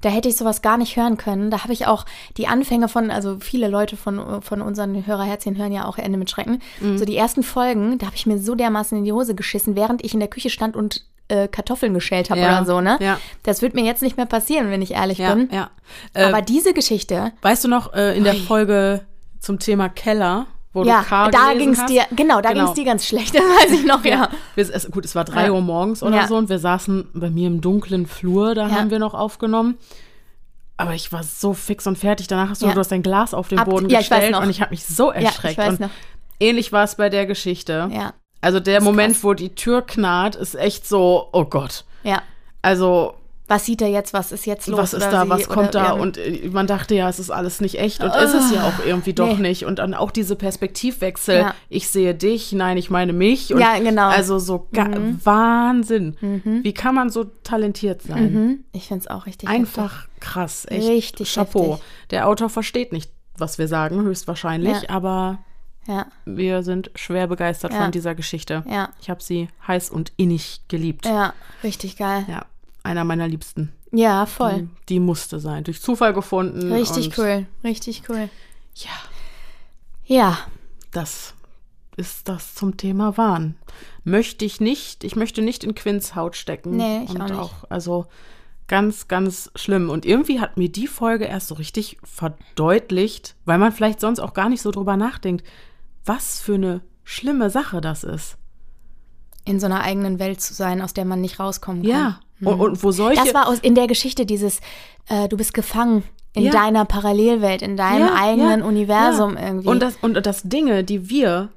da hätte ich sowas gar nicht hören können. Da habe ich auch die Anfänge von, also viele Leute von, von unseren Hörerherzchen hören ja auch Ende mit Schrecken. Mhm. So die ersten Folgen, da habe ich mir so dermaßen in die Hose geschissen, während ich in der Küche stand und äh, Kartoffeln geschält habe Ja, oder so, ne? ja. Das wird mir jetzt nicht mehr passieren, wenn ich ehrlich Ja, bin. ja. Äh, Aber diese Geschichte, weißt du noch, äh, in der. Folge zum Thema Keller, wo ja, du K da ging's hast? dir, genau, da Genau. ging's dir ganz schlecht, (laughs) das weiß ich noch, ja. Wir, es, gut, es war drei Ja. Uhr morgens oder Ja. so und wir saßen bei mir im dunklen Flur, da Ja. haben wir noch aufgenommen. Aber ich war so fix und fertig. Danach hast du, Ja. du hast dein Glas auf den Ab- Boden ja, ich weiß gestellt noch. und ich habe mich so ich erschreckt. weiß und noch. ähnlich war es bei der Geschichte. Ja, Also der Moment, krass. wo die Tür knarrt, ist echt so, oh Gott. ja. Also Was sieht er jetzt? Was ist jetzt los? was ist da, sie- was kommt oder, da? ja. Und äh, man dachte ja, es ist alles nicht echt und ist es ja auch irgendwie doch nee. nicht. Und dann auch diese Perspektivwechsel, Ja. ich sehe dich, nein, ich meine mich. Und Ja, genau. Also so ga- Wahnsinn. Wie kann man so talentiert sein? Mhm. Ich finde es auch richtig Einfach krass, echt. Richtig Chapeau. heftig. Der Autor versteht nicht, was wir sagen, höchstwahrscheinlich, Ja. aber heftig. Ja, wir sind schwer begeistert Ja. von dieser Geschichte. ja, Ich habe sie heiß und innig geliebt. ja, richtig geil. Ja, einer meiner Liebsten. Ja, voll. Die, die musste sein. Durch Zufall gefunden. Richtig cool, richtig cool. Ja, Ja, das ist das zum Thema Wahn. Möchte ich nicht, ich möchte nicht in Quinns Haut stecken. Nee, ich und auch nicht. also ganz, ganz schlimm. Und irgendwie hat mir die Folge erst so richtig verdeutlicht, weil man vielleicht sonst auch gar nicht so drüber nachdenkt, was für eine schlimme Sache das ist. in so einer eigenen Welt zu sein, aus der man nicht rauskommen kann. Ja. Und, und wo solche. Das war aus, in der Geschichte dieses, äh, du bist gefangen in Ja. deiner Parallelwelt, in deinem Ja, eigenen ja, Universum irgendwie. Und das, und das Dinge, die wir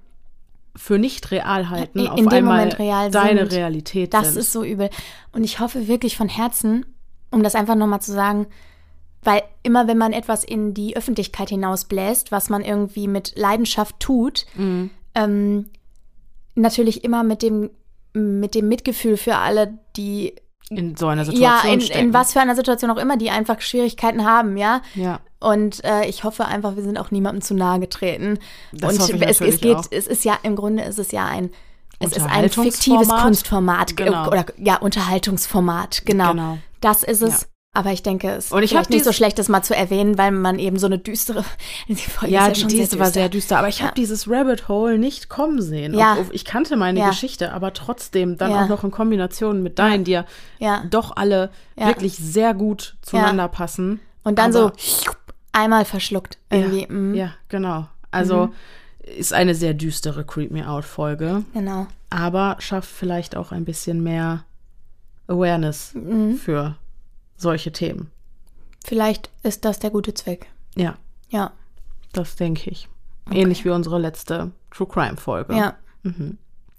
für nicht real halten, In- auf in dem einmal Moment real deine sind. Realität Das sind. ist so übel. Und ich hoffe wirklich von Herzen, um das einfach nochmal zu sagen, weil immer wenn man etwas in die Öffentlichkeit hinausbläst, was man irgendwie mit Leidenschaft tut, Mhm. ähm, natürlich immer mit dem, mit dem Mitgefühl für alle, die in so einer ja, Situation in, stecken. in was für einer Situation auch immer, die einfach Schwierigkeiten haben, ja. Ja. Und äh, ich hoffe einfach, wir sind auch niemandem zu nahe getreten. Das und hoffe ich es, es geht, auch. es ist ja im Grunde ist es ja ein es ist ein fiktives Kunstformat ge- Genau. oder ja Unterhaltungsformat, genau. Genau. Das ist es. Ja. Aber ich denke, es Und ich vielleicht nicht so schlecht, das mal zu erwähnen, weil man eben so eine düstere. (laughs) Die Folge Ja, ist die schon diese war sehr düster. Aber ich Ja. habe dieses Rabbit Hole nicht kommen sehen. Ja. Ich kannte meine Ja. Geschichte, aber trotzdem dann Ja. auch noch in Kombination mit deinen, die ja, Ja. doch alle Ja. wirklich sehr gut zueinander passen. Und dann Aber- so einmal verschluckt irgendwie. Ja, mm, ja, genau. Also ist eine sehr düstere Creep Me Out Folge, Genau. aber schafft vielleicht auch ein bisschen mehr Awareness Mhm. für solche Themen. Vielleicht ist das der gute Zweck. Ja, Ja. das denke ich. Ähnlich wie unsere letzte True Crime Folge. Ja.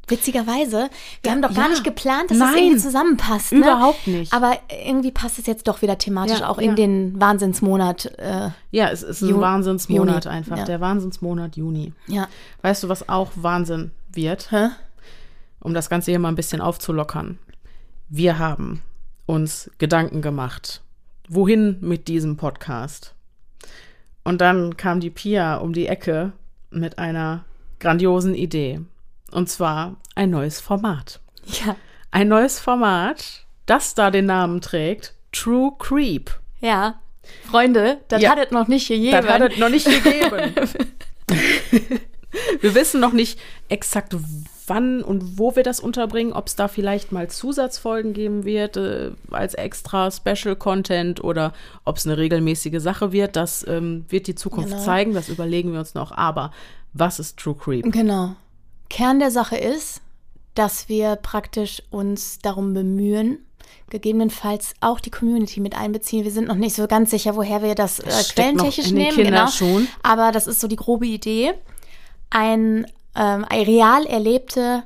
Witzigerweise, wir haben doch gar ja. nicht geplant, dass das Nein. irgendwie zusammenpasst. Ne? Überhaupt nicht. Aber irgendwie passt es jetzt doch wieder thematisch Ja, auch in ja. den Wahnsinnsmonat. Äh, Ja, es ist ein Ju- Wahnsinnsmonat Juni, einfach. ja. Der Wahnsinnsmonat Juni. ja. Weißt du, was auch Wahnsinn wird? Hä? Um das Ganze hier mal ein bisschen aufzulockern. Wir haben uns Gedanken gemacht. Wohin mit diesem Podcast? Und dann kam die Pia um die Ecke mit einer grandiosen Idee. Und zwar ein neues Format. Ja. Ein neues Format, das da den Namen trägt, True Creep. Ja. Freunde, das Ja. hat es noch nicht gegeben. Das hat es noch nicht gegeben. (laughs) wir wissen noch nicht exakt wann und wo wir das unterbringen, ob es da vielleicht mal Zusatzfolgen geben wird äh, als extra Special Content oder ob es eine regelmäßige Sache wird. Das ähm, wird die Zukunft Genau. zeigen, das überlegen wir uns noch. Aber was ist True Creep? Genau. Kern der Sache ist, dass wir praktisch uns darum bemühen, gegebenenfalls auch die Community mit einbeziehen. Wir sind noch nicht so ganz sicher, woher wir das, äh, Das quellentechnisch nehmen. Genau. schon. Aber das ist so die grobe Idee. Ein, ähm, real erlebte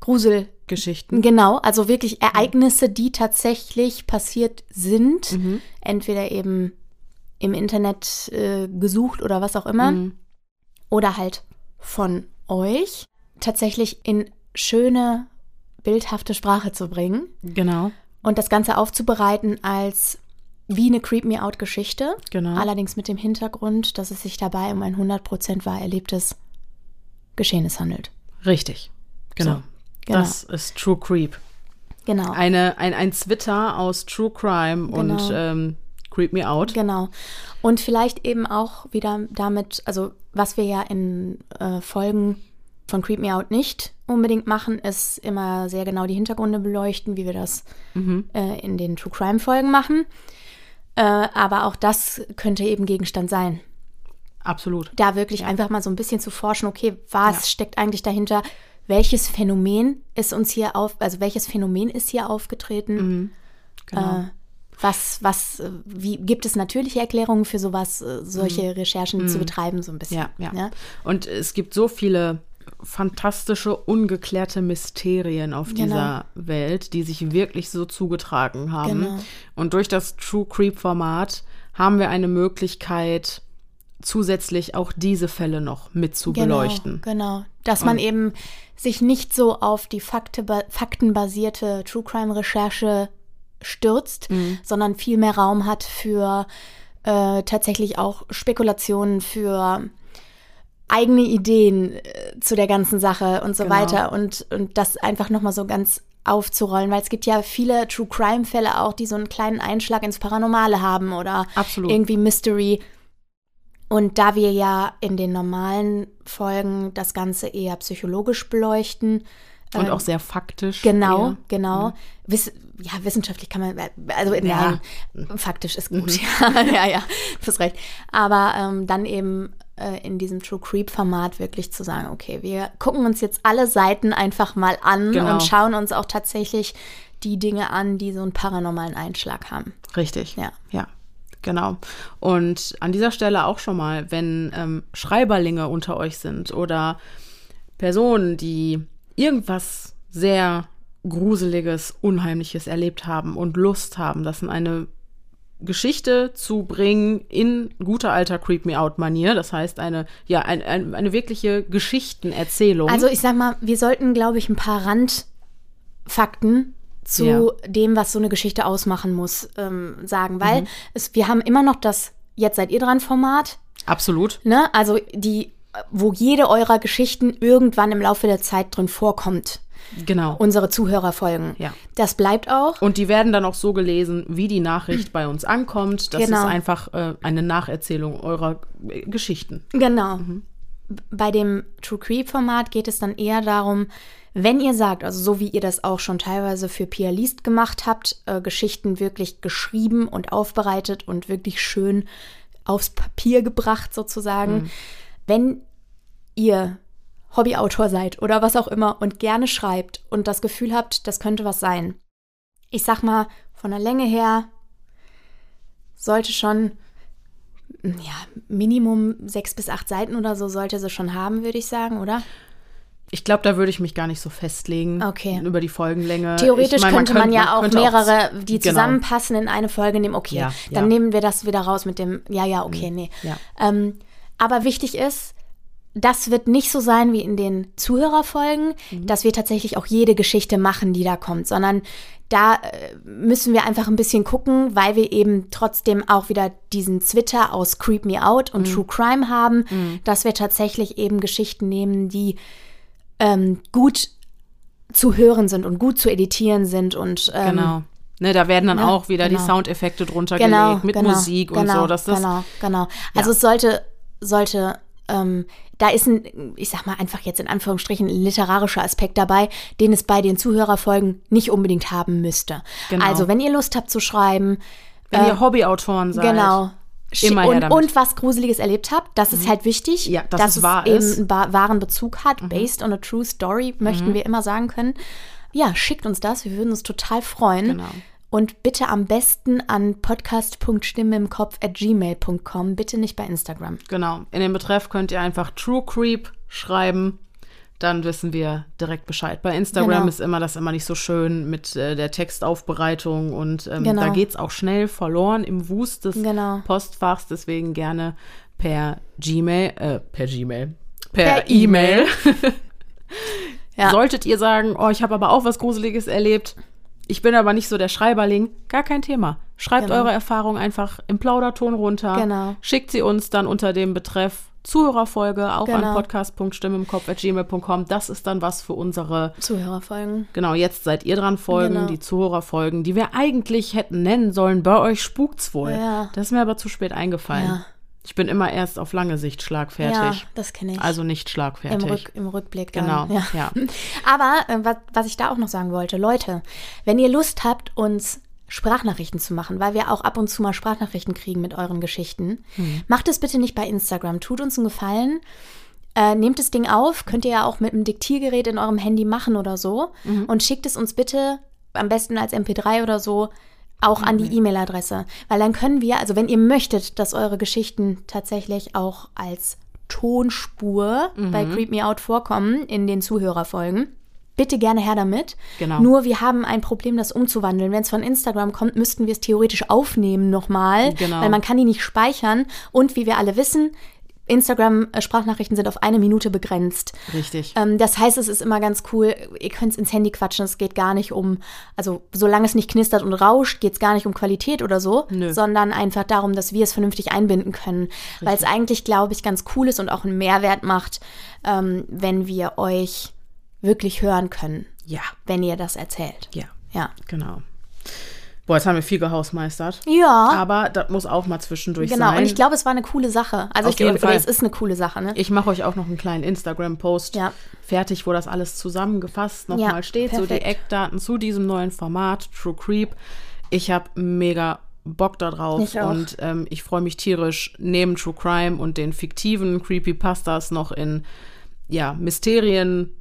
Grusel. Geschichten. Genau, also wirklich Ereignisse, die tatsächlich passiert sind. Mhm. Entweder eben im Internet äh, gesucht oder was auch immer Mhm. oder halt von euch tatsächlich in schöne, bildhafte Sprache zu bringen Genau, und das Ganze aufzubereiten als wie eine Creep Me Out Geschichte. genau. Allerdings mit dem Hintergrund, dass es sich dabei um ein 100% wahr erlebtes Geschehnis handelt. Richtig. Genau. So, genau. Das ist True Creep. Genau. Eine, ein, ein Twitter aus True Crime und Genau. ähm, Creep Me Out. Genau. Und vielleicht eben auch wieder damit, also was wir ja in äh, Folgen von Creep Me Out nicht unbedingt machen, ist immer sehr genau die Hintergründe beleuchten, wie wir das Mhm. äh, in den True Crime Folgen machen. Äh, aber auch das könnte eben Gegenstand sein. Absolut. Da wirklich einfach mal so ein bisschen zu forschen, okay, was Ja. steckt eigentlich dahinter? Welches Phänomen ist uns hier auf, also welches Phänomen ist hier aufgetreten? Genau. Äh, was, was, äh, wie gibt es natürliche Erklärungen für sowas, äh, solche Recherchen zu betreiben, so ein bisschen? Mhm. ja, ja, ne? Und es gibt so viele fantastische, ungeklärte Mysterien auf Genau. dieser Welt, die sich wirklich so zugetragen haben. Genau. Und durch das True Creep Format haben wir eine Möglichkeit, zusätzlich auch diese Fälle noch mit zu beleuchten. Genau, genau. Dass man eben sich nicht so auf die Fakte, faktenbasierte True Crime Recherche stürzt, Mhm. sondern viel mehr Raum hat für äh, tatsächlich auch Spekulationen, für eigene Ideen äh, zu der ganzen Sache und so Genau. weiter und, und das einfach nochmal so ganz aufzurollen, weil es gibt ja viele True Crime Fälle auch, die so einen kleinen Einschlag ins Paranormale haben oder Absolut. irgendwie Mystery. Und da wir ja in den normalen Folgen das Ganze eher psychologisch beleuchten, Und ähm, auch sehr faktisch. Genau, eher. genau. Wiss, ja, wissenschaftlich kann man, also Ja. nein, faktisch ist gut. (laughs) Ja, ja, ja, du hast recht. Aber ähm, dann eben äh, in diesem True Creep-Format wirklich zu sagen, okay, wir gucken uns jetzt alle Seiten einfach mal an Genau. und schauen uns auch tatsächlich die Dinge an, die so einen paranormalen Einschlag haben. Richtig. Ja. Ja. Genau. Und an dieser Stelle auch schon mal, wenn ähm, Schreiberlinge unter euch sind oder Personen, die irgendwas sehr Gruseliges, Unheimliches erlebt haben und Lust haben, das in eine Geschichte zu bringen in guter alter Creep Me Out Manier. Das heißt, eine, ja, ein, ein, eine wirkliche Geschichtenerzählung. Also ich sag mal, wir sollten, glaube ich, ein paar Randfakten zu Ja. dem, was so eine Geschichte ausmachen muss, ähm, sagen, weil Mhm. es, wir haben immer noch das Jetzt seid ihr dran Format, Absolut. ne? Also die, wo jede eurer Geschichten irgendwann im Laufe der Zeit drin vorkommt. Genau. Unsere Zuhörerfolgen. Ja. Das bleibt auch. Und die werden dann auch so gelesen, wie die Nachricht bei uns ankommt. Das Genau. ist einfach äh, eine Nacherzählung eurer äh, Geschichten. Genau. Mhm. Bei dem True Creep Format geht es dann eher darum, wenn ihr sagt, also so wie ihr das auch schon teilweise für Pia Liest gemacht habt, äh, Geschichten wirklich geschrieben und aufbereitet und wirklich schön aufs Papier gebracht sozusagen. Mhm. Wenn ihr Hobbyautor seid oder was auch immer und gerne schreibt und das Gefühl habt, das könnte was sein. Ich sag mal, von der Länge her sollte schon ja, Minimum sechs bis acht Seiten oder so sollte sie schon haben, würde ich sagen, oder? Ich glaube, da würde ich mich gar nicht so festlegen. Okay. Über die Folgenlänge. Theoretisch ich mein, könnte man, ja auch könnte mehrere, die genau. zusammenpassen, in eine Folge nehmen. Okay, Ja, dann ja. nehmen wir das wieder raus mit dem, ja, ja, okay, nee. Ja. Ähm, aber wichtig ist, das wird nicht so sein wie in den Zuhörerfolgen, Mhm. dass wir tatsächlich auch jede Geschichte machen, die da kommt, sondern da äh, müssen wir einfach ein bisschen gucken, weil wir eben trotzdem auch wieder diesen Twitter aus Creep Me Out und Mhm. True Crime haben, dass wir tatsächlich eben Geschichten nehmen, die ähm, gut zu hören sind und gut zu editieren sind und ähm, Genau. Ne, da werden dann Ja, auch wieder die genau. Soundeffekte drunter genau, gelegt mit genau, Musik und genau, so. Dass das, genau, genau. Also es sollte, sollte, ähm, da ist ein, ich sag mal einfach jetzt in Anführungsstrichen, ein literarischer Aspekt dabei, den es bei den Zuhörerfolgen nicht unbedingt haben müsste. Genau. Also wenn ihr Lust habt zu schreiben, wenn äh, ihr Hobbyautoren seid. genau. Immer und. Mhm. und was Gruseliges erlebt habt, das ist halt wichtig, Ja, dass es wahr eben ist. Mhm. einen wahren Bezug hat, based on a true story, möchten wir immer sagen können. Ja, schickt uns das, wir würden uns total freuen. Genau. Und bitte am besten an podcast.stimme im Kopf at gmail.com, bitte nicht bei Instagram. Genau. In den Betreff könnt ihr einfach True Creep schreiben. Dann wissen wir direkt Bescheid. Bei Instagram Genau. ist immer das immer nicht so schön mit äh, der Textaufbereitung und ähm, Genau. da geht es auch schnell verloren im Wust des Genau. Postfachs. Deswegen gerne per Gmail, äh, per Gmail, per, Per E-Mail. (laughs) Ja. Solltet ihr sagen, oh, ich habe aber auch was Gruseliges erlebt, ich bin aber nicht so der Schreiberling, gar kein Thema. Schreibt Genau. eure Erfahrung einfach im Plauderton runter. Genau. Schickt sie uns dann unter dem Betreff Zuhörerfolge auch an Genau. podcast.stimmimkopf.gmail.com. Das ist dann was für unsere, Zuhörerfolgen. genau, jetzt seid ihr dran Folgen, Genau. die Zuhörerfolgen, die wir eigentlich hätten nennen sollen. Bei euch spukt's wohl. Ja. Das ist mir aber zu spät eingefallen. Ja. Ich bin immer erst auf lange Sicht schlagfertig. Ja, das kenne ich. Also nicht Im, schlagfertig. Rück, Im Rückblick dann. Genau, Ja. ja. (laughs) Aber äh, was, was ich da auch noch sagen wollte, Leute, wenn ihr Lust habt, uns Sprachnachrichten zu machen, weil wir auch ab und zu mal Sprachnachrichten kriegen mit euren Geschichten, Hm. macht es bitte nicht bei Instagram. Tut uns einen Gefallen. Äh, nehmt das Ding auf, könnt ihr ja auch mit einem Diktiergerät in eurem Handy machen oder so Mhm. und schickt es uns bitte am besten als MP3 oder so auch an Mhm. die E-Mail-Adresse, weil dann können wir, also wenn ihr möchtet, dass eure Geschichten tatsächlich auch als Tonspur Mhm. bei Creep Me Out vorkommen in den Zuhörerfolgen, bitte gerne her damit. Genau. Nur wir haben ein Problem, das umzuwandeln. Wenn es von Instagram kommt, müssten wir es theoretisch aufnehmen nochmal, Genau. weil man kann die nicht speichern. Und wie wir alle wissen, Instagram-Sprachnachrichten sind auf eine Minute begrenzt. Richtig. Ähm, das heißt, es ist immer ganz cool, ihr könnt es ins Handy quatschen, es geht gar nicht um, also solange es nicht knistert und rauscht, geht es gar nicht um Qualität oder so, Nö. sondern einfach darum, dass wir es vernünftig einbinden können. Weil es eigentlich, glaube ich, ganz cool ist und auch einen Mehrwert macht, ähm, wenn wir euch wirklich hören können, ja, wenn ihr das erzählt. ja, Ja. genau. Boah, jetzt haben wir viel gehausmeistert. Ja, Aber das muss auch mal zwischendurch genau. sein. Und ich glaube, es war eine coole Sache. Also Auf ich glaube, jeden Fall. es ist eine coole Sache, ne? Ich mache euch auch noch einen kleinen Instagram-Post Ja. fertig, wo das alles zusammengefasst nochmal Ja, steht. So die perfekt. Eckdaten zu diesem neuen Format, True Creep. Ich habe mega Bock da drauf Ich auch. und ähm, ich freue mich tierisch, neben True Crime und den fiktiven Creepypastas noch in ja, Mysterien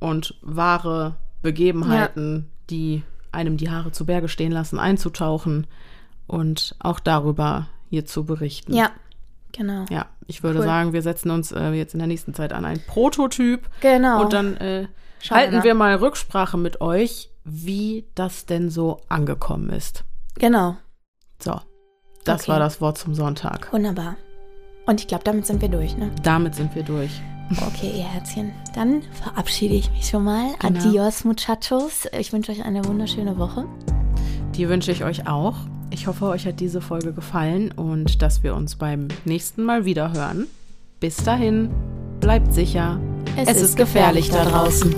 und wahre Begebenheiten, die einem die Haare zu Berge stehen lassen, einzutauchen und auch darüber hier zu berichten. Ja, genau. Ja, ich würde Cool. sagen, wir setzen uns äh, jetzt in der nächsten Zeit an ein Prototyp. Genau. Und dann äh, wir halten mal. wir mal Rücksprache mit euch, wie das denn so angekommen ist. Genau. So, das Okay. war das Wort zum Sonntag. Wunderbar. Und ich glaube, damit sind wir durch, ne? Damit sind wir durch. Okay, ihr Herzchen. Dann verabschiede ich mich schon mal. Genau. Adios, Muchachos. Ich wünsche euch eine wunderschöne Woche. Die wünsche ich euch auch. Ich hoffe, euch hat diese Folge gefallen und dass wir uns beim nächsten Mal wieder hören. Bis dahin, bleibt sicher. Es ist gefährlich da draußen.